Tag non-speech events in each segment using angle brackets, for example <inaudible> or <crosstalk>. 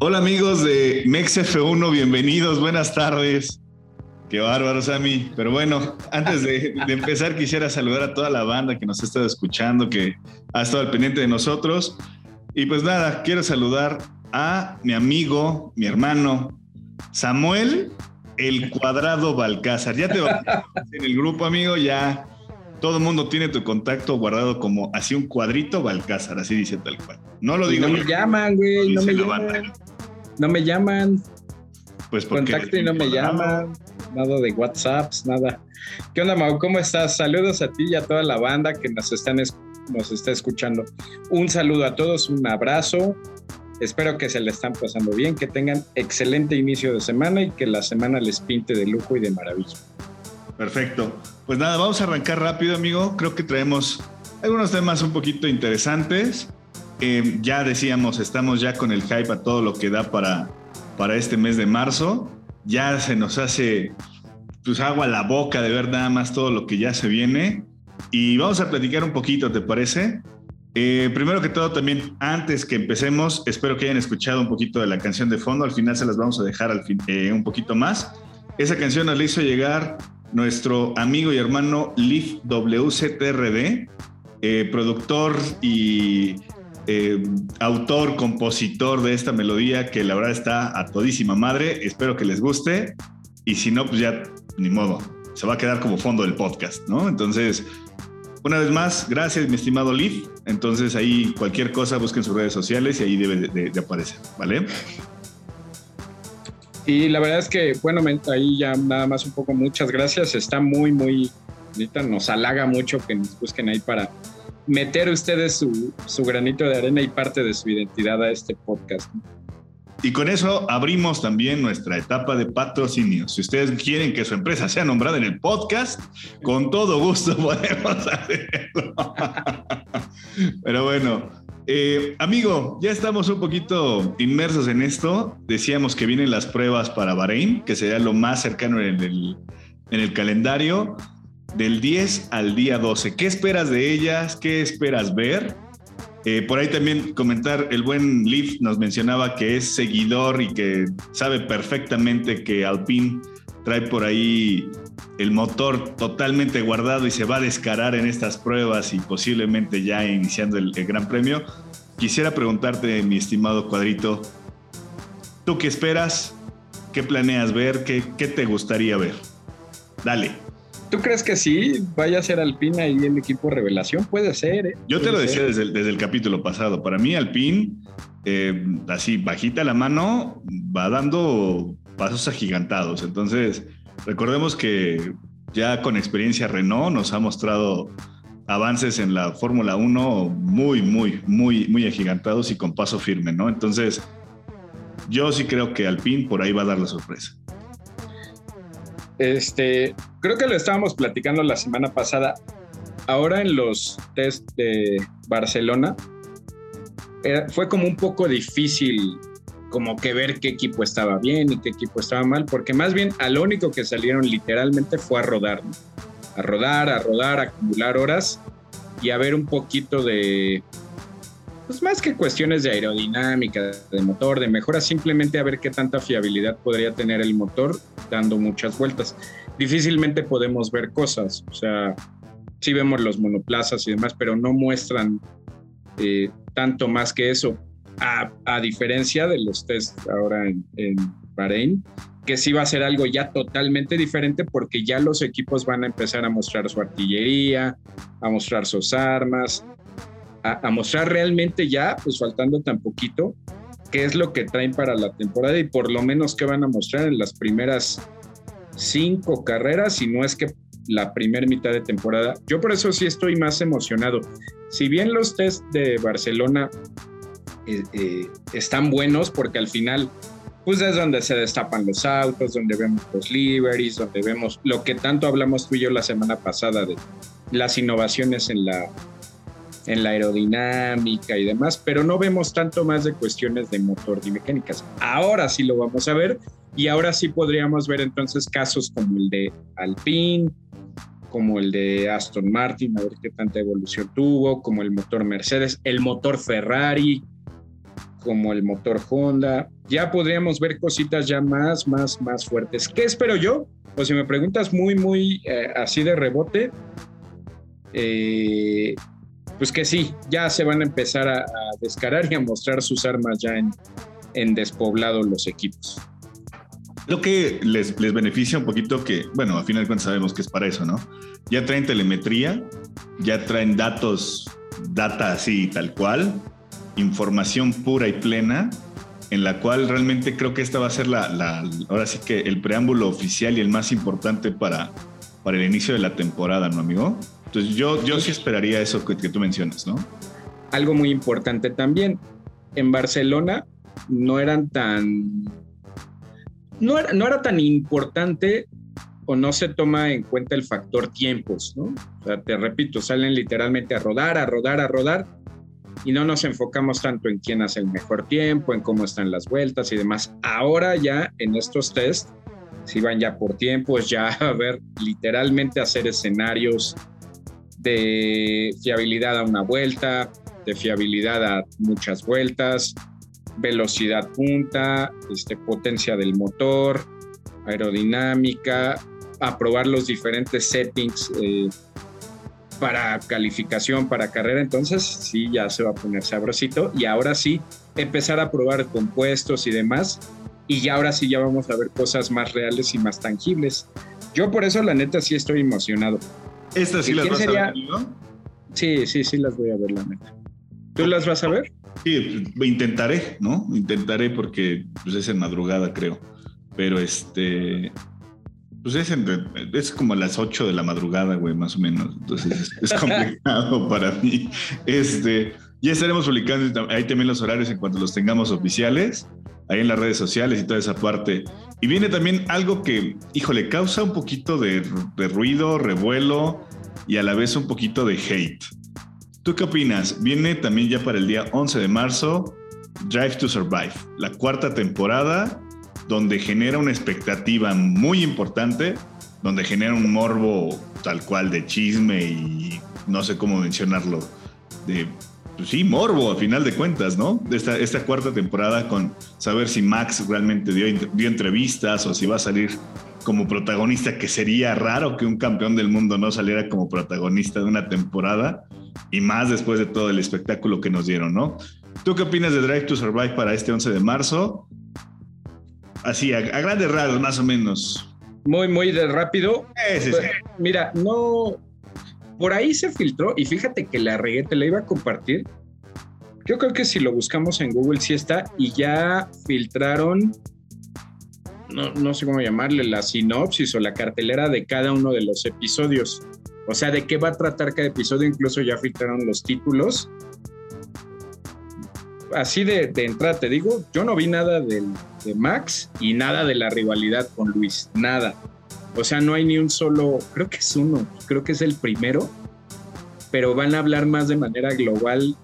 Hola amigos de MexF1, bienvenidos, buenas tardes. Qué bárbaro, Sammy. Pero bueno, antes de, empezar, quisiera saludar a toda la banda que nos ha estado escuchando, que ha estado al pendiente de nosotros. Y pues nada, quiero saludar a mi amigo, mi hermano, Samuel, el cuadrado Balcázar. Ya te va <laughs> en el grupo, amigo, ya todo el mundo tiene tu contacto guardado como así un cuadrito Balcázar, así dice tal cual. No lo digo. No me llaman, güey, no me llaman. No me llaman. Pues porque Contacto y no me llaman nada de WhatsApps, nada. ¿Qué onda, Mau? ¿Cómo estás? Saludos a ti y a toda la banda que nos, están nos está escuchando. Un saludo a todos, un abrazo. Espero que se le están pasando bien, que tengan excelente inicio de semana y que la semana les pinte de lujo y de maravilla. Perfecto. Pues nada, vamos a arrancar rápido, amigo. Creo que traemos algunos temas un poquito interesantes. Eh, ya decíamos, estamos ya con el hype a todo lo que da para, para este mes de marzo ya se nos hace pues agua a la boca de ver nada más todo lo que ya se viene. Y vamos a platicar un poquito, ¿te parece? Eh, primero que todo, también antes que empecemos, espero que hayan escuchado un poquito de la canción de fondo. Al final se las vamos a dejar eh, un poquito más. Esa canción nos la hizo llegar nuestro amigo y hermano Leaf WCTRD, eh, productor y eh, autor, compositor de esta melodía que la verdad está a todísima madre. Espero que les guste. Y si no, pues ya ni modo. Se va a quedar como fondo del podcast, ¿no? Entonces, una vez más, gracias, mi estimado Leaf. Entonces, ahí cualquier cosa busquen sus redes sociales y ahí debe de, aparecer, ¿vale? Y la verdad es que, bueno, ahí ya nada más un poco, muchas gracias. Está muy, muy, ahorita nos halaga mucho que nos busquen ahí para meter ustedes su, granito de arena y parte de su identidad a este podcast. Y con eso abrimos también nuestra etapa de patrocinio. Si ustedes quieren que su empresa sea nombrada en el podcast, con todo gusto <laughs> podemos hacerlo. <laughs> Pero bueno, eh, amigo, ya estamos un poquito inmersos en esto. Decíamos que vienen las pruebas para Bahrein, que sería lo más cercano en el, en el calendario del 10 al día 12. ¿Qué esperas de ellas? ¿Qué esperas ver? Eh, por ahí también comentar, el buen Leaf nos mencionaba que es seguidor y que sabe perfectamente que Alpine trae por ahí el motor totalmente guardado y se va a descarar en estas pruebas y posiblemente ya iniciando el, Gran Premio. Quisiera preguntarte, mi estimado cuadrito, ¿tú qué esperas? ¿Qué planeas ver? ¿Qué, qué te gustaría ver? Dale. ¿Tú crees que sí vaya a ser Alpine ahí el equipo revelación? Puede ser. ¿eh? Yo te lo decía desde el, capítulo pasado. Para mí, Alpine, eh, así bajita la mano, va dando pasos agigantados. Entonces, recordemos que ya con experiencia Renault nos ha mostrado avances en la Fórmula 1 muy, muy, muy, muy agigantados y con paso firme, ¿no? Entonces, yo sí creo que Alpine por ahí va a dar la sorpresa. Este, creo que lo estábamos platicando la semana pasada. Ahora en los test de Barcelona eh, fue como un poco difícil como que ver qué equipo estaba bien y qué equipo estaba mal, porque más bien a lo único que salieron literalmente fue a rodar, a rodar, a rodar, a acumular horas y a ver un poquito de, pues más que cuestiones de aerodinámica, de motor, de mejora, simplemente a ver qué tanta fiabilidad podría tener el motor dando muchas vueltas. Difícilmente podemos ver cosas, o sea, sí vemos los monoplazas y demás, pero no muestran eh, tanto más que eso, a, diferencia de los test ahora en, en Bahrein, que sí va a ser algo ya totalmente diferente porque ya los equipos van a empezar a mostrar su artillería, a mostrar sus armas, a, mostrar realmente ya, pues faltando tan poquito, qué es lo que traen para la temporada y por lo menos qué van a mostrar en las primeras cinco carreras, si no es que la primera mitad de temporada. Yo por eso sí estoy más emocionado. Si bien los test de Barcelona eh, eh, están buenos, porque al final, pues es donde se destapan los autos, donde vemos los liveries, donde vemos lo que tanto hablamos tú y yo la semana pasada de las innovaciones en la, en la aerodinámica y demás, pero no vemos tanto más de cuestiones de motor y mecánicas. Ahora sí lo vamos a ver y ahora sí podríamos ver entonces casos como el de Alpine, como el de Aston Martin, a ver qué tanta evolución tuvo, como el motor Mercedes, el motor Ferrari, como el motor Honda. Ya podríamos ver cositas ya más, más, más fuertes. ¿Qué espero yo? Pues si me preguntas muy, muy eh, así de rebote, eh, pues que sí, ya se van a empezar a, descarar y a mostrar sus armas ya en, en despoblado los equipos. Lo que les, les beneficia un poquito que, bueno, a final de cuentas sabemos que es para eso, ¿no? Ya traen telemetría, ya traen datos, data así tal cual, información pura y plena, en la cual realmente creo que esta va a ser la, la ahora sí que el preámbulo oficial y el más importante para, para el inicio de la temporada, ¿no, amigo? Entonces yo, yo sí esperaría eso que, que tú mencionas, ¿no? Algo muy importante también, en Barcelona no eran tan no era, no era tan importante o no se toma en cuenta el factor tiempos, ¿no? O sea, te repito, salen literalmente a rodar, a rodar, a rodar, y no nos enfocamos tanto en quién hace el mejor tiempo, en cómo están las vueltas y demás. Ahora ya en estos test, si van ya por tiempos, ya <laughs> a ver, literalmente hacer escenarios de fiabilidad a una vuelta, de fiabilidad a muchas vueltas, velocidad punta, este, potencia del motor, aerodinámica, aprobar los diferentes settings eh, para calificación, para carrera. Entonces, sí, ya se va a poner sabrosito. Y ahora sí, empezar a probar compuestos y demás. Y ya ahora sí, ya vamos a ver cosas más reales y más tangibles. Yo por eso, la neta, sí estoy emocionado. ¿Estas sí las vas a ver? Sí, sí, sí las voy a ver, la neta. ¿Tú las vas a ver? Sí, intentaré, ¿no? Intentaré porque pues, es en madrugada, creo. Pero este. Pues es, es como a las 8 de la madrugada, güey, más o menos. Entonces es, <laughs> complicado para mí. Este. Ya estaremos publicando ahí también los horarios en cuanto los tengamos oficiales, ahí en las redes sociales y toda esa parte. Y viene también algo que, híjole, causa un poquito de, de ruido, revuelo y a la vez un poquito de hate. ¿Tú qué opinas? Viene también ya para el día 11 de marzo Drive to Survive, la cuarta temporada, donde genera una expectativa muy importante, donde genera un morbo tal cual de chisme y no sé cómo mencionarlo, de pues sí, morbo a final de cuentas, ¿no? Esta, esta cuarta temporada con saber si Max realmente dio, dio entrevistas o si va a salir como protagonista, que sería raro que un campeón del mundo no saliera como protagonista de una temporada y más después de todo el espectáculo que nos dieron, ¿no? ¿Tú qué opinas de Drive to Survive para este 11 de marzo? Así, a, grandes rasgos, más o menos. Muy, muy de rápido. Pues, mira, no. Por ahí se filtró y fíjate que la regué, te la iba a compartir. Yo creo que si lo buscamos en Google sí está y ya filtraron, no, no sé cómo llamarle, la sinopsis o la cartelera de cada uno de los episodios. O sea, de qué va a tratar cada episodio, incluso ya filtraron los títulos. Así de, entrada te digo, yo no vi nada de Max y nada de la rivalidad con Luis, nada. O sea, no hay ni un solo, creo que es uno, creo que es el primero, pero van a hablar más de manera global,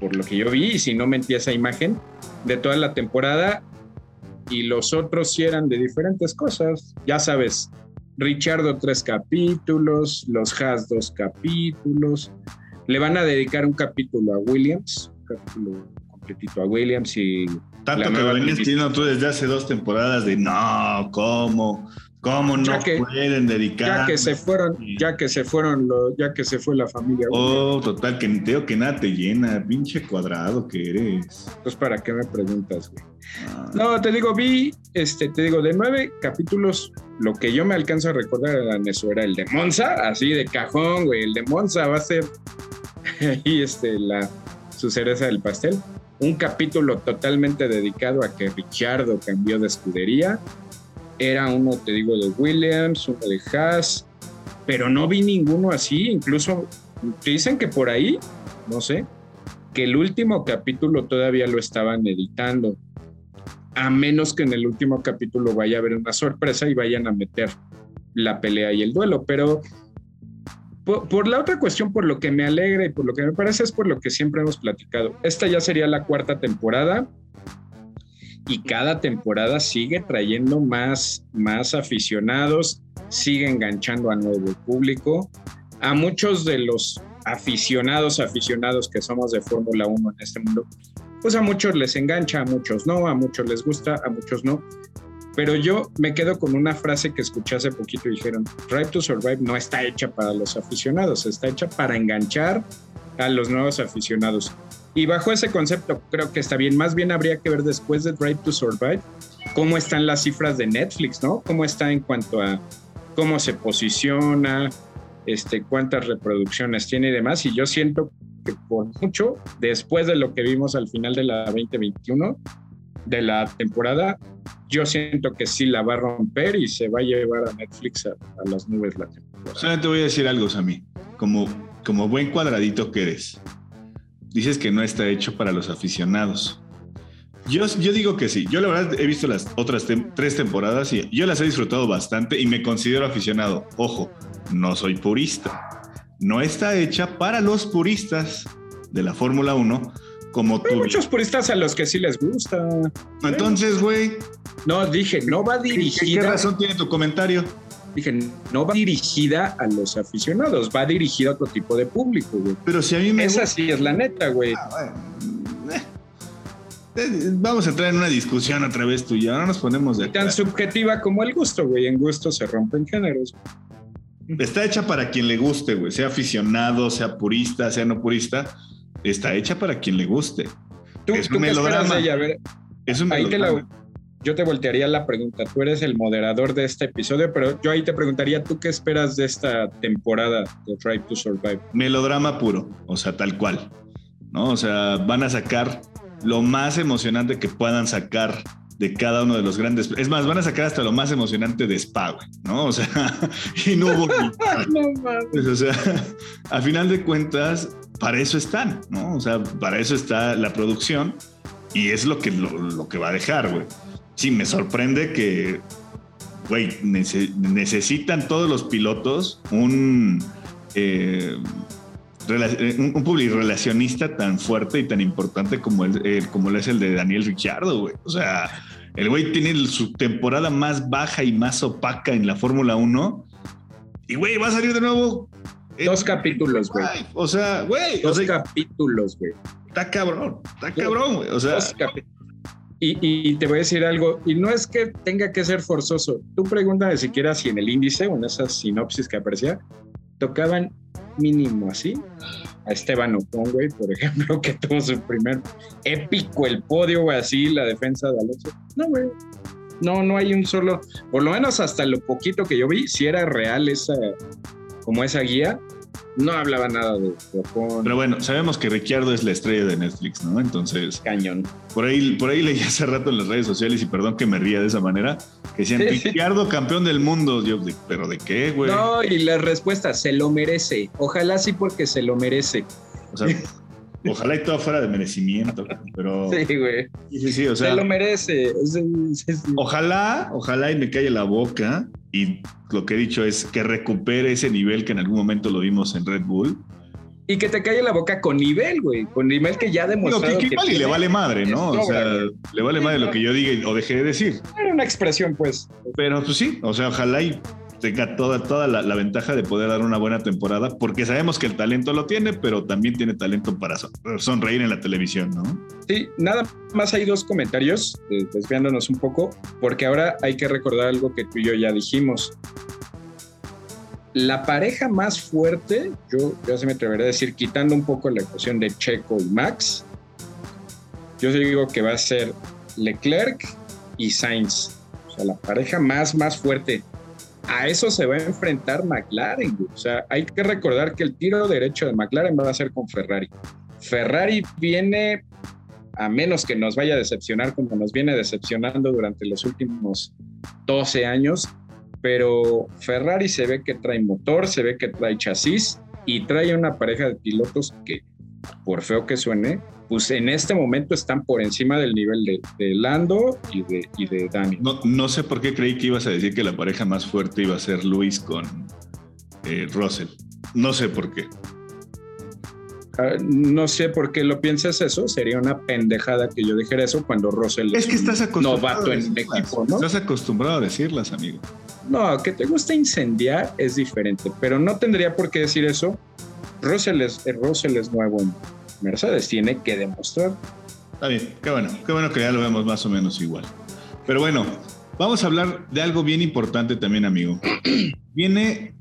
por lo que yo vi, si no mentí esa imagen, de toda la temporada, y los otros sí eran de diferentes cosas, ya sabes, Richardo tres capítulos, los Haas dos capítulos. Le van a dedicar un capítulo a Williams, capítulo completito a Williams y... Tanto que venías diciendo tú desde hace dos temporadas de no, ¿cómo? ¿Cómo no pueden dedicar? Ya que se fueron, ya que se fueron, ya que se fue la familia. Oh, total, que ni teo que nada te llena, pinche cuadrado que eres. Pues para qué me preguntas, güey. Ah. No, te digo, vi, este, te digo, de nueve capítulos, lo que yo me alcanzo a recordar era eso, era el de Monza, así de cajón, güey. El de Monza va a ser <laughs> ahí este, la, su cereza del pastel. Un capítulo totalmente dedicado a que Richardo cambió de escudería era uno, te digo, de Williams, uno de Haas, pero no vi ninguno así. Incluso dicen que por ahí, no sé, que el último capítulo todavía lo estaban editando. A menos que en el último capítulo vaya a haber una sorpresa y vayan a meter la pelea y el duelo. Pero por, la otra cuestión, por lo que me alegra y por lo que me parece, es por lo que siempre hemos platicado. Esta ya sería la cuarta temporada y cada temporada sigue trayendo más, más aficionados, sigue enganchando a nuevo público. A muchos de los aficionados, aficionados que somos de Fórmula 1 en este mundo, pues a muchos les engancha, a muchos no, a muchos les gusta, a muchos no. Pero yo me quedo con una frase que escuché hace poquito y dijeron, Drive to Survive no está hecha para los aficionados, está hecha para enganchar a los nuevos aficionados. Y bajo ese concepto creo que está bien. Más bien habría que ver después de Drive to Survive cómo están las cifras de Netflix, ¿no? Cómo está en cuanto a cómo se posiciona, este, cuántas reproducciones tiene y demás. Y yo siento que por mucho, después de lo que vimos al final de la 2021, de la temporada, yo siento que sí la va a romper y se va a llevar a Netflix a, las nubes la temporada. Solamente voy a decir algo, Sammy, como, como buen cuadradito que eres. Dices que no está hecho para los aficionados. Yo, yo digo que sí. Yo la verdad he visto las otras tres temporadas y yo las he disfrutado bastante y me considero aficionado. Ojo, no soy purista. No está hecha para los puristas de la Fórmula 1 como tú. Hay muchos puristas a los que sí les gusta. Entonces, güey. No, dije, no va dirigida. ¿Qué, razón tiene tu comentario? Dije, no va dirigida a los aficionados, va dirigida a otro tipo de público, güey. Pero si a mí me. Esa sí es la neta, güey. Ah, eh, eh, vamos a entrar en una discusión otra vez tuya. Ahora nos ponemos de Tan subjetiva como el gusto, güey. En gusto se rompen géneros. Está hecha para quien le guste, güey. Sea aficionado, sea purista, sea no purista está hecha para quien le guste. ¿Tú, es un melodrama. es un ahí yo te voltearía la pregunta. Tú eres el moderador de este episodio, pero yo ahí te preguntaría, ¿tú qué esperas de esta temporada de Try to Survive? Melodrama puro, o sea, tal cual. ¿no? O sea, van a sacar lo más emocionante que puedan sacar de cada uno de los grandes. Es más, van a sacar hasta lo más emocionante de Spa, ¿no? O sea, <laughs> y no hubo. <laughs> no, o sea, a final de cuentas, para eso están, ¿no? O sea, para eso está la producción y es lo que, lo, que va a dejar, güey. Sí, me sorprende que, güey, necesitan todos los pilotos un, eh, un, un relacionista tan fuerte y tan importante como, el, como es el de Daniel Ricciardo, güey. O sea, el güey tiene su temporada más baja y más opaca en la Fórmula 1 y, güey, va a salir de nuevo Dos capítulos, güey. O sea, güey. Dos capítulos, güey. Está cabrón, está cabrón, güey. O sea. Y, y, te voy a decir algo, y no es que tenga que ser forzoso. Tú pregúntame siquiera si en el índice o en esas sinopsis que aparecía, tocaban mínimo así a Esteban Ocon, güey, por ejemplo, que tuvo su primer épico el podio, güey, así, la defensa de Alonso. No, güey. No, no hay un solo, por lo menos hasta lo poquito que yo vi, si era real esa, como esa guía, no hablaba nada de Japón. Pero bueno, sabemos que Ricciardo es la estrella de Netflix, ¿no? Entonces. Cañón. Por ahí, por ahí leí hace rato en las redes sociales, y perdón que me ría de esa manera, que decían Ricciardo campeón del mundo. Yo, ¿pero de qué, güey? No, y la respuesta, se lo merece. Ojalá sí, porque se lo merece. O sea, <laughs> Ojalá y todo fuera de merecimiento, pero. <laughs> Sí, güey. Sí, sí, o sea. Se lo merece. Ojalá, ojalá y me calle la boca y lo que he dicho es que recupere ese nivel que en algún momento lo vimos en Red Bull. Y que te calle la boca con nivel, güey, con nivel que ya demostró. que, que, y le vale madre, ¿no? O sea, le vale madre lo que yo diga o dejé de decir. Era una expresión, pues. Pero pues sí, o sea, ojalá y tenga toda, toda la, ventaja de poder dar una buena temporada, porque sabemos que el talento lo tiene, pero también tiene talento para sonreír en la televisión, ¿no? Sí, nada más hay dos comentarios, eh, desviándonos un poco, porque ahora hay que recordar algo que tú y yo ya dijimos. La pareja más fuerte, yo, yo se me atrevería a decir, quitando un poco la ecuación de Checo y Max, yo digo que va a ser Leclerc y Sainz. O sea, la pareja más, más fuerte a eso se va a enfrentar McLaren. O sea, hay que recordar que el tiro derecho de McLaren va a ser con Ferrari. Ferrari viene, a menos que nos vaya a decepcionar como nos viene decepcionando durante los últimos 12 años, pero Ferrari se ve que trae motor, se ve que trae chasis y trae una pareja de pilotos que, por feo que suene, pues en este momento están por encima del nivel de, Lando y de, y de Dani. No, sé por qué creí que ibas a decir que la pareja más fuerte iba a ser Luis con eh, Russell. No sé por qué. Ah, no sé por qué lo piensas eso, sería una pendejada que yo dijera eso cuando Russell es que estás acostumbrado novato en equipo, ¿no? Estás acostumbrado a decirlas, amigo. No, que te gusta incendiar es diferente, pero no tendría por qué decir eso. Russell es, Russell es nuevo en, Mercedes tiene que demostrar. está bien, qué bueno, qué bueno que ya lo vemos más o menos igual. Pero bueno, vamos a hablar de algo bien importante también, amigo. <clears throat> Viene,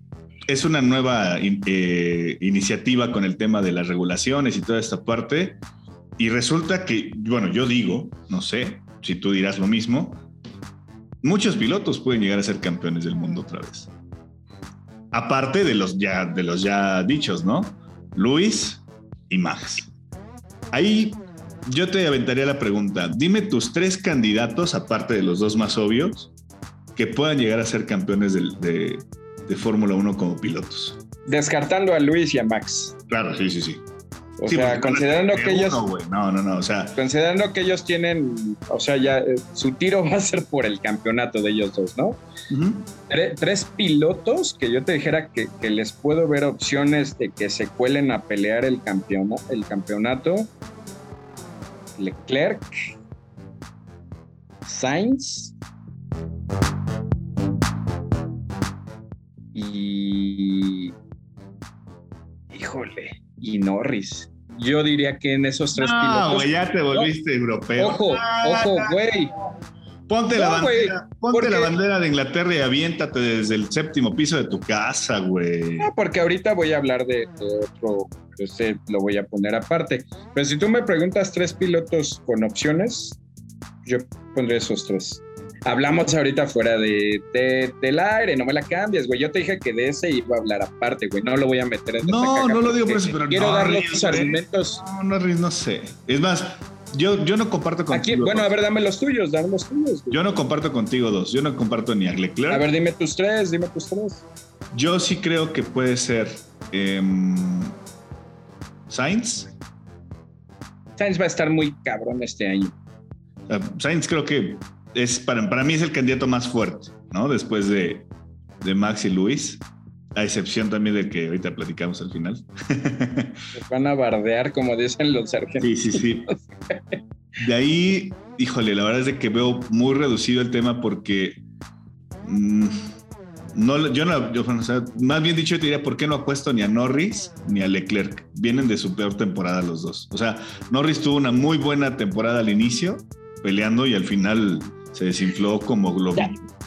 es una nueva eh, iniciativa con el tema de las regulaciones y toda esta parte. Y resulta que, bueno, yo digo, no sé si tú dirás lo mismo, muchos pilotos pueden llegar a ser campeones del mundo otra vez. Aparte de los ya, de los ya dichos, ¿no? Luis y Max. Ahí yo te aventaría la pregunta. Dime tus tres candidatos, aparte de los dos más obvios, que puedan llegar a ser campeones de, de Fórmula 1 como pilotos. Descartando a Luis y a Max. Claro, sí, sí, sí. O sea, considerando que ellos. no, no, no, o sea. Considerando que ellos tienen. O sea, ya eh, su tiro <laughs> va a ser por el campeonato de ellos dos, ¿no? tres pilotos que yo te dijera que, les puedo ver opciones de que se cuelen a pelear el, el campeonato. Leclerc, Sainz Norris. Yo diría que en esos tres no, pilotos. ya te volviste europeo. Ojo, ojo, güey. Ponte, la, bandera, ponte la bandera de Inglaterra y aviéntate desde el séptimo piso de tu casa, güey. No, porque ahorita voy a hablar de, otro, este lo voy a poner aparte. Pero si tú me preguntas tres pilotos con opciones, yo pondré esos tres. Hablamos ahorita fuera de, del aire, no me la cambies, güey. Yo te dije que de ese iba a hablar aparte, güey. No lo voy a meter en No, no lo digo por eso, pero quiero no, dar los argumentos. No, no, no sé. Es más, yo, yo no comparto contigo. bueno, a ver, dame los tuyos, dame los tuyos. Yo no comparto contigo dos. Yo no comparto ni a Leclerc. A ver, dime tus tres, dime tus tres. Yo sí creo que puede ser em, Sainz. Sainz va a estar muy cabrón este año. Uh, Sainz creo que es para, para mí es el candidato más fuerte, ¿no? Después de, de Max y Luis. A excepción también del que ahorita platicamos al final. van a bardear, como dicen los argentinos. Sí, sí, sí. De ahí, híjole, la verdad es de que veo muy reducido el tema porque mm, no, yo no, yo, más bien dicho, yo te diría, ¿por qué no apuesto ni a Norris ni a Leclerc? Vienen de su peor temporada los dos. O sea, Norris tuvo una muy buena temporada al inicio, peleando y al final se desinfló como globo.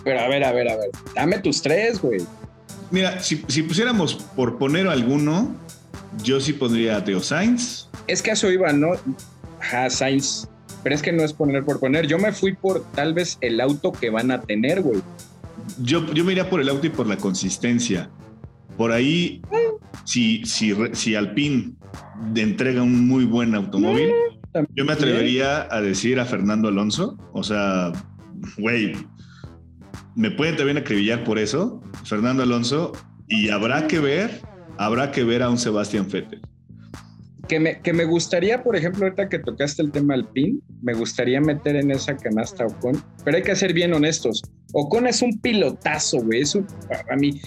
Pero a ver, a ver, a ver. Dame tus tres, güey. Mira, si, pusiéramos por poner alguno, yo sí pondría a Teo Sainz. Es que eso iba, ¿no? Ajá, Sainz. Pero es que no es poner por poner. Yo me fui por tal vez el auto que van a tener, güey. Yo, yo me iría por el auto y por la consistencia. Por ahí, si, si, si Alpine entrega un muy buen automóvil, mm, yo me atrevería a decir a Fernando Alonso. O sea, güey, me pueden también acribillar por eso, Fernando Alonso, y habrá que ver, habrá que ver a un Sebastián Vettel. Que me, que me gustaría, por ejemplo, ahorita que tocaste el tema Alpine, me gustaría meter en esa canasta Ocon, pero hay que ser bien honestos. Ocon es un pilotazo, güey. Es un, a mí,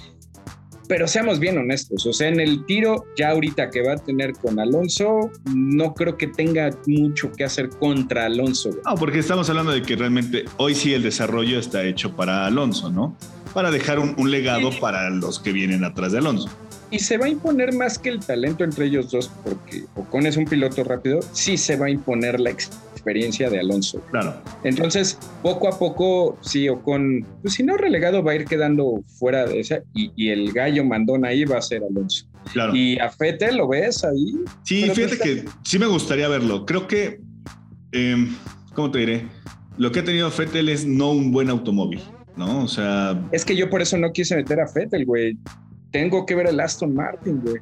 pero seamos bien honestos, o sea, en el tiro ya ahorita que va a tener con Alonso, no creo que tenga mucho que hacer contra Alonso. No, porque estamos hablando de que realmente hoy sí el desarrollo está hecho para Alonso, ¿no? Para dejar un, legado para los que vienen atrás de Alonso. Y se va a imponer más que el talento entre ellos dos, porque Ocon es un piloto rápido, sí se va a imponer la experiencia de Alonso. Claro. Entonces, poco a poco, sí, Ocon, pues si no relegado, va a ir quedando fuera de esa, y, el gallo mandón ahí va a ser Alonso. Claro. Y a Fete lo ves ahí. Sí, fíjate que sí me gustaría verlo. Creo que, eh, ¿cómo te diré? Lo que ha tenido Fettel es no un buen automóvil, ¿no? O sea. Es que yo por eso no quise meter a Fettel, güey tengo que ver el Aston Martin, güey.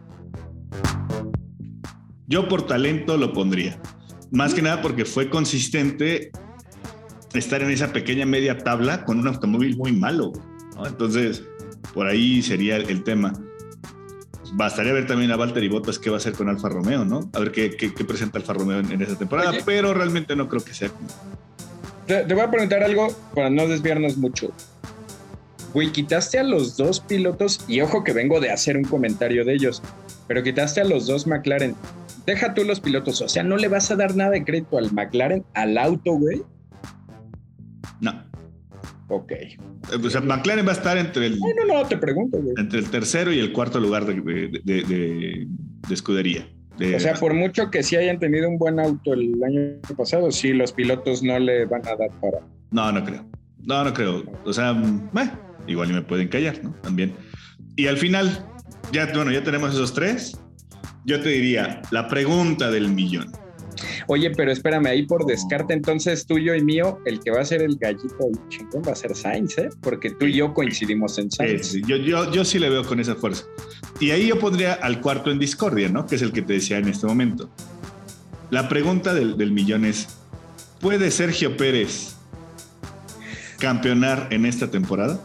Yo por talento lo pondría. Más que nada porque fue consistente estar en esa pequeña media tabla con un automóvil muy malo. Entonces, por ahí sería el tema. Bastaría ver también a Valtteri Bottas qué va a hacer con Alfa Romeo, ¿no? A ver qué, presenta Alfa Romeo en, esa temporada, pero realmente no creo que sea. te voy a preguntar algo para no desviarnos mucho. Güey, quitaste a los dos pilotos, y ojo que vengo de hacer un comentario de ellos, pero quitaste a los dos McLaren. Deja tú los pilotos, o sea, no le vas a dar nada de crédito al McLaren, al auto, güey. No. Ok. Eh, o sea, McLaren va a estar entre el. No, no, no, te pregunto, güey. Entre el tercero y el cuarto lugar de, de, escudería. o sea, por mucho que sí hayan tenido un buen auto el año pasado, sí, los pilotos no le van a dar para. No, no creo. No, no creo. O sea, igual y me pueden callar, ¿no? También. Y al final, ya, bueno, ya tenemos esos tres. Yo te diría, la pregunta del millón. Oye, pero espérame, ahí por descarte, entonces tuyo y mío, el que va a ser el gallito chingón va a ser Sainz, ¿eh? Porque tú y yo coincidimos en Sainz. Yo, yo, yo sí le veo con esa fuerza. Y ahí yo pondría al cuarto en discordia, ¿no? Que es el que te decía en este momento. La pregunta del, del millón es, ¿puede Sergio Pérez campeonar en esta temporada?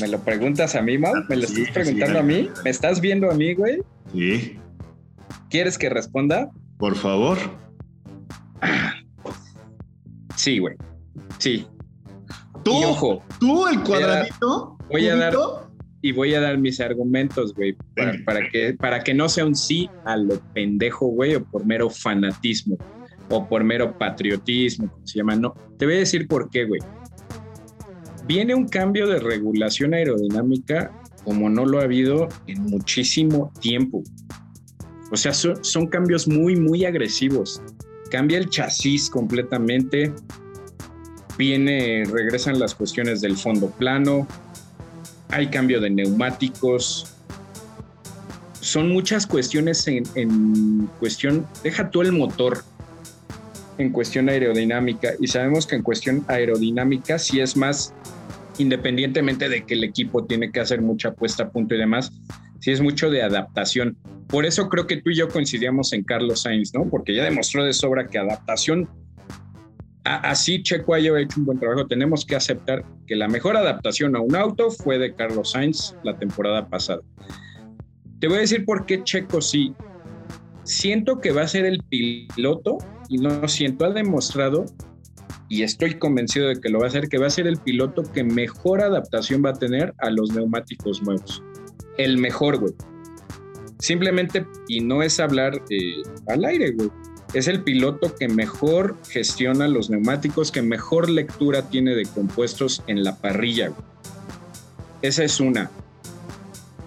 ¿Me lo preguntas a mí, Mau? ¿Me lo estás preguntando a mí? ¿Me estás viendo a mí, güey? Sí. ¿Quieres que responda? Por favor. Sí, güey. Sí. ¿Tú? ojo. ¿Tú el cuadradito? Voy a dar, y voy a dar mis argumentos, güey, para, que, para que no sea un sí a lo pendejo, güey, o por mero fanatismo, o por mero patriotismo, como se llama. No, te voy a decir por qué, güey. Viene un cambio de regulación aerodinámica como no lo ha habido en muchísimo tiempo. O sea, son, cambios muy, muy agresivos. Cambia el chasis completamente. Viene, regresan las cuestiones del fondo plano. Hay cambio de neumáticos. Son muchas cuestiones en, en cuestión, deja tú el motor, en cuestión aerodinámica. Y sabemos que en cuestión aerodinámica sí es más, independientemente de que el equipo tiene que hacer mucha puesta a punto y demás, sí es mucho de adaptación. Por eso creo que tú y yo coincidíamos en Carlos Sainz, ¿no? Porque ya demostró de sobra que adaptación, así Checo haya hecho un buen trabajo, tenemos que aceptar que la mejor adaptación a un auto fue de Carlos Sainz la temporada pasada. Te voy a decir por qué Checo sí. Siento que va a ser el piloto y no siento, ha demostrado y estoy convencido de que lo va a hacer, que va a ser el piloto que mejor adaptación va a tener a los neumáticos nuevos el mejor, güey. Simplemente, y no es hablar eh, al aire, güey. Es el piloto que mejor gestiona los neumáticos, que mejor lectura tiene de compuestos en la parrilla, güey. Esa es una.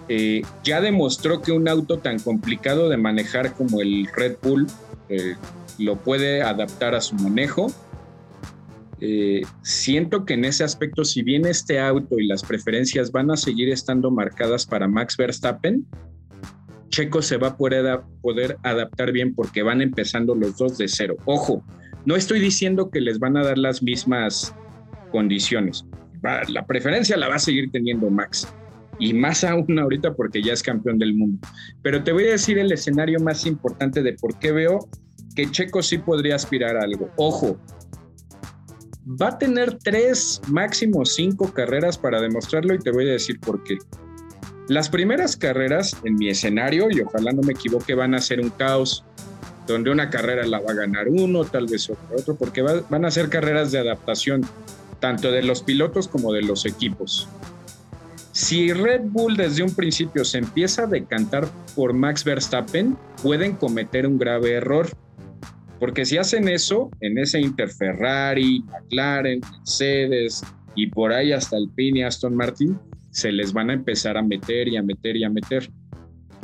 Eh, ya demostró que un auto tan complicado de manejar como el Red Bull eh, lo puede adaptar a su manejo eh, siento que en ese aspecto, si bien este auto y las preferencias van a seguir estando marcadas para Max Verstappen, Checo se va a poder, poder adaptar bien porque van empezando los dos de cero. Ojo, no estoy diciendo que les van a dar las mismas condiciones. la preferencia la va a seguir teniendo Max. Y más aún ahorita porque ya es campeón del mundo. Pero te voy a decir el escenario más importante de por qué veo que Checo sí podría aspirar a algo. Ojo, va a tener tres, máximo cinco carreras para demostrarlo y te voy a decir por qué. Las primeras carreras en mi escenario, y ojalá no me equivoque, van a ser un caos, donde una carrera la va a ganar uno, tal vez otro, porque van a ser carreras de adaptación, tanto de los pilotos como de los equipos. Si Red Bull desde un principio se empieza a decantar por Max Verstappen, pueden cometer un grave error porque si hacen eso, en ese Interferrari, McLaren, Mercedes y por ahí hasta el y Aston Martin, se les van a empezar a meter y a meter y a meter.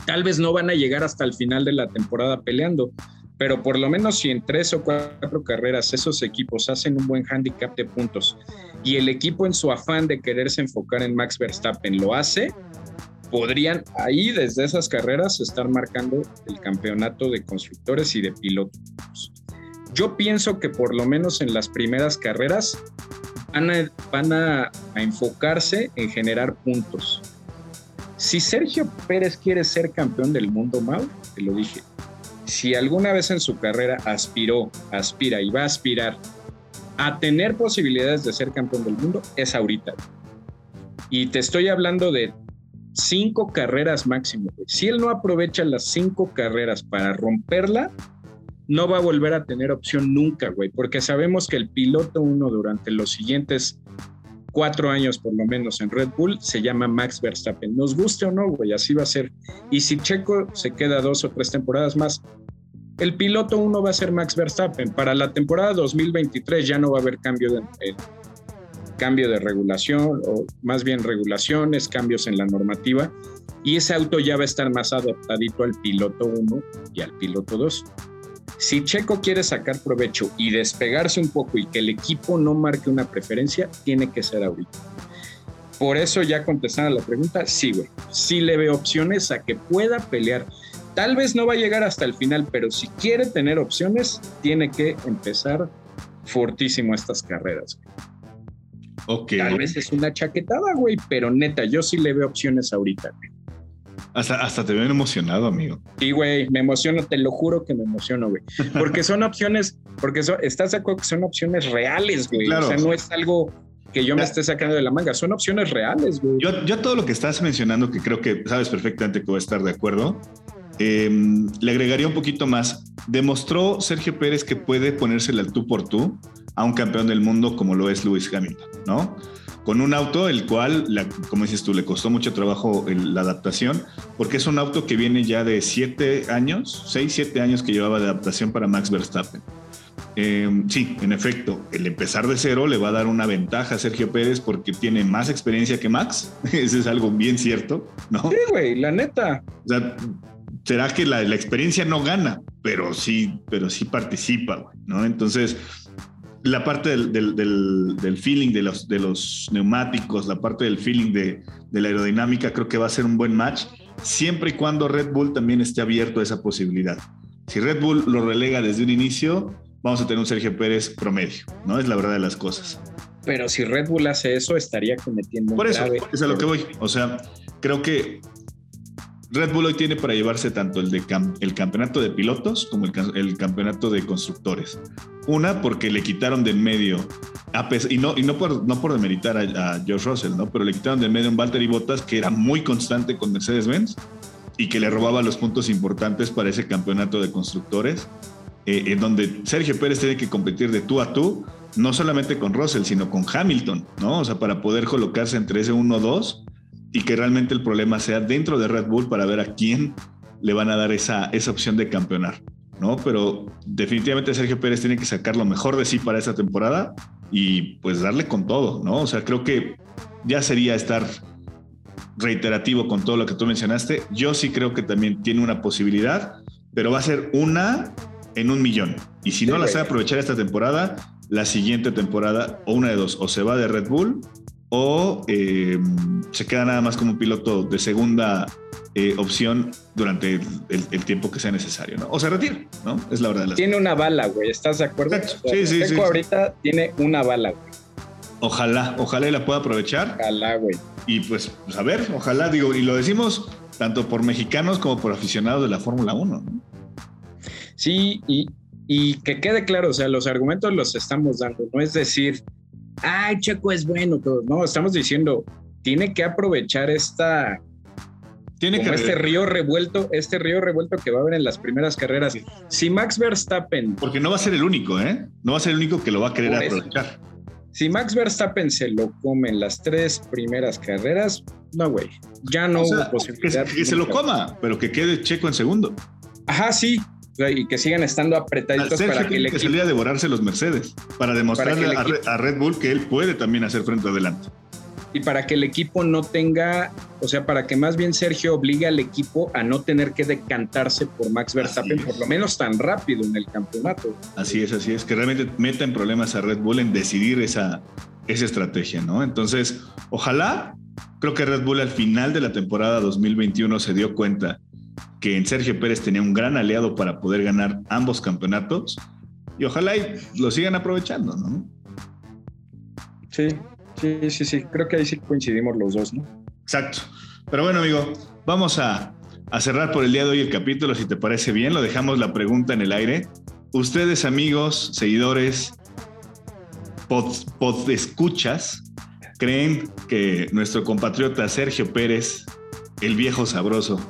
Tal vez no van a llegar hasta el final de la temporada peleando, pero por lo menos si en tres o cuatro carreras esos equipos hacen un buen handicap de puntos y el equipo en su afán de quererse enfocar en Max Verstappen lo hace, podrían ahí desde esas carreras estar marcando el campeonato de constructores y de pilotos. Yo pienso que por lo menos en las primeras carreras van a, enfocarse en generar puntos. Si Sergio Pérez quiere ser campeón del mundo, Mau, te lo dije, si alguna vez en su carrera aspiró, aspira y va a aspirar a tener posibilidades de ser campeón del mundo, es ahorita. Y te estoy hablando de cinco carreras máximo. Si él no aprovecha las cinco carreras para romperla, no va a volver a tener opción nunca, güey, porque sabemos que el piloto uno durante los siguientes cuatro años por lo menos en Red Bull se llama Max Verstappen. Nos guste o no, güey, así va a ser. Y si Checo se queda dos o tres temporadas más, el piloto uno va a ser Max Verstappen. Para la temporada 2023 ya no va a haber cambio de, cambio de regulación o más bien regulaciones, cambios en la normativa y ese auto ya va a estar más adaptadito al piloto 1 y al piloto 2. Si Checo quiere sacar provecho y despegarse un poco y que el equipo no marque una preferencia, tiene que ser ahorita. Por eso ya contestando a la pregunta, sí, güey. Sí le veo opciones a que pueda pelear. Tal vez no va a llegar hasta el final, pero si quiere tener opciones, tiene que empezar fortísimo estas carreras. Ok. Tal vez es una chaquetada, güey, pero neta, yo sí le veo opciones ahorita. Hasta, hasta te veo emocionado, amigo. Sí, güey, me emociono, te lo juro que me emociono, güey. Porque son opciones, porque estás de acuerdo que son opciones reales, güey. Claro. O sea, no es algo que yo me esté sacando de la manga, son opciones reales, güey. Yo, yo todo lo que estás mencionando, que creo que sabes perfectamente que voy a estar de acuerdo, em, le agregaría un poquito más. Demostró Sergio Pérez que puede ponérsela al tú por tú a un campeón del mundo como lo es Lewis Hamilton, ¿no? Con un auto el cual, como dices tú, le costó mucho trabajo la adaptación, porque es un auto que viene ya de siete años, seis, siete años que llevaba de adaptación para Max Verstappen. Em, sí, en efecto, el empezar de cero le va a dar una ventaja a Sergio Pérez porque tiene más experiencia que Max. <laughs> Eso es algo bien cierto, ¿no? Sí, güey, la neta. O sea, será que la, la, experiencia no gana, pero sí, pero sí participa, güey, ¿no? Entonces, la parte del, del, del, feeling de los, de los neumáticos, la parte del feeling de, de, la aerodinámica, creo que va a ser un buen match, siempre y cuando Red Bull también esté abierto a esa posibilidad. Si Red Bull lo relega desde un inicio, vamos a tener un Sergio Pérez promedio, ¿no? Es la verdad de las cosas. Pero si Red Bull hace eso, estaría cometiendo Por eso, es a lo que voy. O sea, creo que Red Bull hoy tiene para llevarse tanto el, de el campeonato de pilotos como el, campeonato de constructores. Una, porque le quitaron de en medio, y no, y no, por, no por demeritar a, a George Russell, ¿no? pero le quitaron de en medio un Valtteri Bottas que era muy constante con Mercedes-Benz y que le robaba los puntos importantes para ese campeonato de constructores, eh, en donde Sergio Pérez tiene que competir de tú a tú, no solamente con Russell, sino con Hamilton, ¿no? O sea, para poder colocarse entre ese 1-2 y que realmente el problema sea dentro de Red Bull para ver a quién le van a dar esa, esa opción de campeonar, ¿no? Pero definitivamente Sergio Pérez tiene que sacar lo mejor de sí para esta temporada y pues darle con todo, ¿no? O sea, creo que ya sería estar reiterativo con todo lo que tú mencionaste. Yo sí creo que también tiene una posibilidad, pero va a ser una en un millón. Y si no la sabe aprovechar esta temporada, la siguiente temporada, o una de dos, o se va de Red Bull o eh, se queda nada más como un piloto de segunda eh, opción durante el, tiempo que sea necesario, ¿no? O se retira, ¿no? Es la verdad. tiene una bala, güey, ¿estás de acuerdo? sí, sí, sí. ahorita tiene una bala, güey. Ojalá, ojalá y la pueda aprovechar. Ojalá, güey. Y pues, pues, a ver, ojalá, digo, y lo decimos tanto por mexicanos como por aficionados de la Fórmula 1, ¿no? Sí, y, y que quede claro, o sea, los argumentos los estamos dando, no es decir, ay, Checo es bueno. No, estamos diciendo, tiene que aprovechar esta. Tiene que este río revuelto, este río revuelto que va a haber en las primeras carreras. Si Max Verstappen. Porque no va a ser el único, ¿eh? No va a ser el único que lo va a querer aprovechar. Si Max Verstappen se lo come en las tres primeras carreras, no, güey. Ya no hubo posibilidad. Que, se lo coma, pero que quede Checo en segundo. Ajá, sí, y que sigan estando apretaditos para que el equipo... que salir a devorarse los Mercedes para demostrarle a, Red Bull que él puede también hacer frente adelante. Y para que el equipo no tenga, o sea, para que más bien Sergio obligue al equipo a no tener que decantarse por Max Verstappen, por lo menos tan rápido en el campeonato. Así es, así es, que realmente meta en problemas a Red Bull en decidir esa, esa estrategia, ¿no? Entonces, ojalá, creo que Red Bull al final de la temporada 2021 se dio cuenta que en Sergio Pérez tenía un gran aliado para poder ganar ambos campeonatos y ojalá lo sigan aprovechando, ¿no? Sí, sí, sí, sí, creo que ahí sí coincidimos los dos, ¿no? Exacto. Pero bueno, amigo, vamos a, cerrar por el día de hoy el capítulo, si te parece bien, lo dejamos la pregunta en el aire. Ustedes, amigos, seguidores, pod, escuchas, creen que nuestro compatriota Sergio Pérez, el viejo sabroso,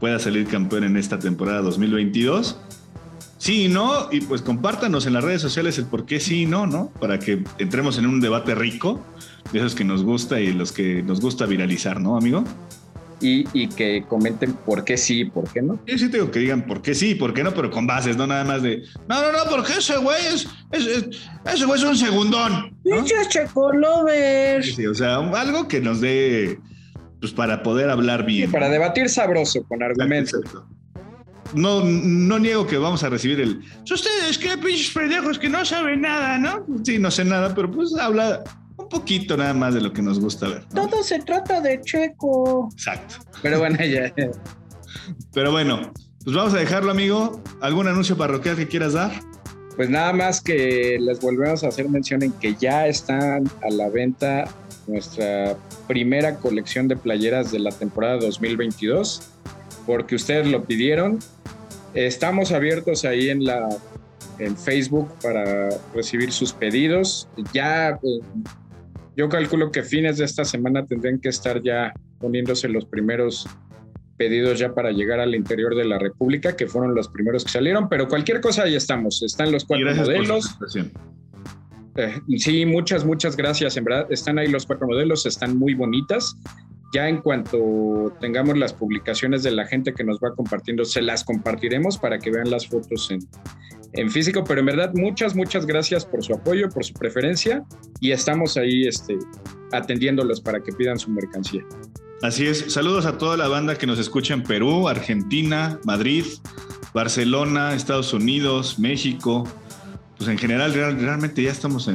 pueda salir campeón en esta temporada 2022. Sí y no, y pues compártanos en las redes sociales el por qué sí y no, ¿no? Para que entremos en un debate rico, de esos que nos gusta y los que nos gusta viralizar, ¿no, amigo? y, que comenten por qué sí y por qué no. Yo sí tengo que digan por qué sí y por qué no, pero con bases, no nada más de, no, no, no, porque ese güey es, ese güey es un segundón. Checolovers. Sí, o sea, algo que nos dé, pues para poder hablar bien. para debatir sabroso con argumentos. No, no niego que vamos a recibir el. Ustedes, qué pinches pendejos que no saben nada, ¿no? Sí, no sé nada, pero pues habla, un poquito nada más de lo que nos gusta ver. Todo se trata de Checo. Exacto. Pero bueno, ya. <laughs> Pero bueno, pues vamos a dejarlo, amigo. ¿Algún anuncio parroquial que quieras dar? Pues nada más que les volvemos a hacer mención en que ya están a la venta nuestra primera colección de playeras de la temporada 2022, porque ustedes lo pidieron. Estamos abiertos ahí en la en Facebook para recibir sus pedidos. Ya eh, yo calculo que fines de esta semana tendrían que estar ya poniéndose los primeros pedidos ya para llegar al interior de la República, que fueron los primeros que salieron, pero cualquier cosa ahí estamos. Están los cuatro modelos. Eh, sí, muchas, muchas gracias. En verdad, están ahí los cuatro modelos, están muy bonitas. Ya en cuanto tengamos las publicaciones de la gente que nos va compartiendo, se las compartiremos para que vean las fotos en, físico, pero en verdad muchas, muchas gracias por su apoyo, por su preferencia y estamos ahí este, atendiéndolos para que pidan su mercancía. Así es, saludos a toda la banda que nos escucha en Perú, Argentina, Madrid, Barcelona, Estados Unidos, México. Pues en general realmente ya estamos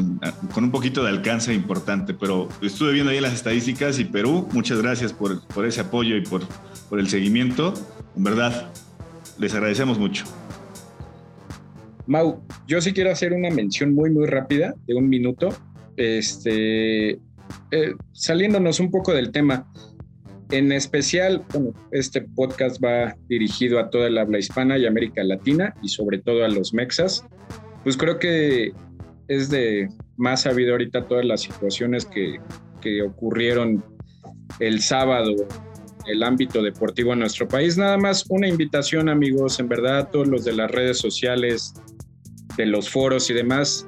con un poquito de alcance importante, pero estuve viendo ahí las estadísticas y Perú, muchas gracias por, ese apoyo y por, el seguimiento. En verdad, les agradecemos mucho. Mau, yo sí quiero hacer una mención muy, muy rápida de un minuto, este, eh, saliéndonos un poco del tema. En especial, este podcast va dirigido a toda la habla hispana y América Latina y sobre todo a los mexas. Pues creo que es de más sabido ahorita todas las situaciones que, que ocurrieron el sábado el ámbito deportivo en nuestro país. Nada más una invitación, amigos, en verdad, todos los de las redes sociales, de los foros y demás,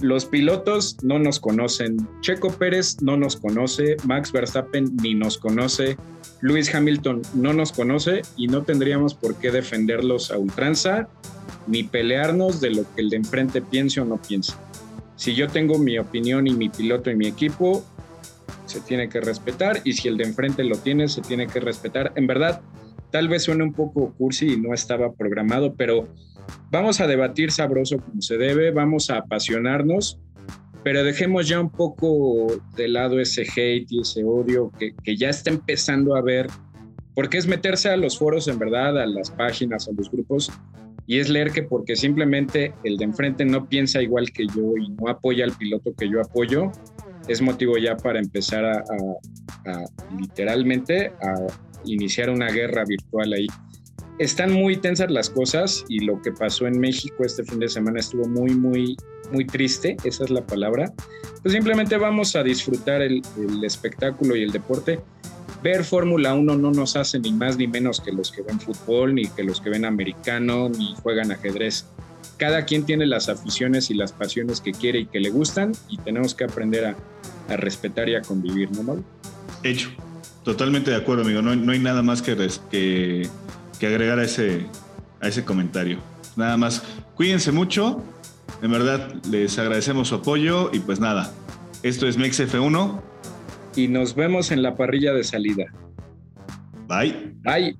los pilotos no nos conocen. Checo Pérez no nos conoce, Max Verstappen ni nos conoce, Lewis Hamilton no nos conoce y no tendríamos por qué defenderlos a ultranza ni pelearnos de lo que el de enfrente piense o no piense. Si yo tengo mi opinión y mi piloto y mi equipo, se tiene que respetar y si el de enfrente lo tiene, se tiene que respetar. En verdad, tal vez suene un poco cursi y no estaba programado, pero vamos a debatir sabroso como se debe, vamos a apasionarnos, pero dejemos ya un poco de lado ese hate y ese odio que, ya está empezando a ver, porque es meterse a los foros en verdad, a las páginas, a los grupos, y es leer que porque simplemente el de enfrente no piensa igual que yo y no apoya al piloto que yo apoyo, es motivo ya para empezar a, literalmente a iniciar una guerra virtual ahí están muy tensas las cosas y lo que pasó en México este fin de semana estuvo muy, muy, muy triste, esa es la palabra. Pues simplemente vamos a disfrutar el, espectáculo y el deporte. Ver Fórmula 1 no nos hace ni más ni menos que los que ven fútbol, ni que los que ven americano, ni juegan ajedrez. Cada quien tiene las aficiones y las pasiones que quiere y que le gustan y tenemos que aprender a, respetar y a convivir, ¿no, Hecho. Totalmente de acuerdo, amigo. No, no hay nada más que, agregar a ese, a ese comentario. Nada más, cuídense mucho. En verdad, les agradecemos su apoyo y pues nada, esto es MexF1. Y nos vemos en la parrilla de salida. Bye. Bye.